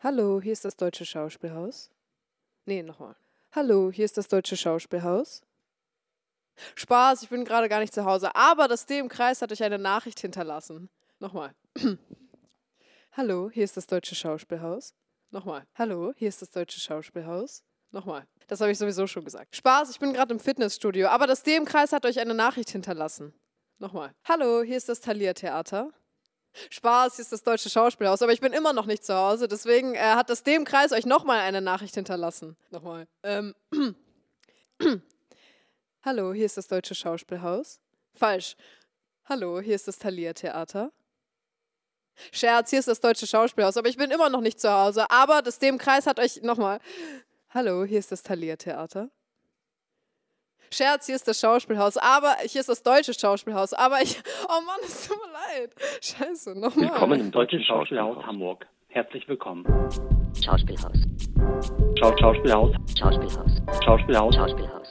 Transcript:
Hallo, hier ist das Deutsche Schauspielhaus. Nee, nochmal. Hallo, hier ist das Deutsche Schauspielhaus. Spaß, ich bin gerade gar nicht zu Hause, aber das D im Kreis hat euch eine Nachricht hinterlassen. Nochmal. Hallo, hier ist das Deutsche Schauspielhaus. Nochmal. Hallo, hier ist das Deutsche Schauspielhaus. Nochmal. Das habe ich sowieso schon gesagt. Spaß, ich bin gerade im Fitnessstudio, aber das D im Kreis hat euch eine Nachricht hinterlassen. Nochmal. Hallo, hier ist das Thalia Theater. Spaß, hier ist das Deutsche Schauspielhaus, aber ich bin immer noch nicht zu Hause, deswegen äh, hat das dem Kreis euch nochmal eine Nachricht hinterlassen. Nochmal. Ähm. Hallo, hier ist das Deutsche Schauspielhaus. Falsch. Hallo, hier ist das Thalia Theater. Scherz, hier ist das Deutsche Schauspielhaus, aber ich bin immer noch nicht zu Hause. Aber das dem Kreis hat euch nochmal. Hallo, hier ist das Thalia Theater. Scherz, hier ist das Schauspielhaus, aber hier ist das deutsche Schauspielhaus, aber ich, oh Mann, es tut mir leid. Scheiße, nochmal. Willkommen im Deutschen Schauspielhaus Hamburg. Herzlich willkommen. Schauspielhaus. Schau Schauspielhaus. Schauspielhaus. Schauspielhaus. Schauspielhaus.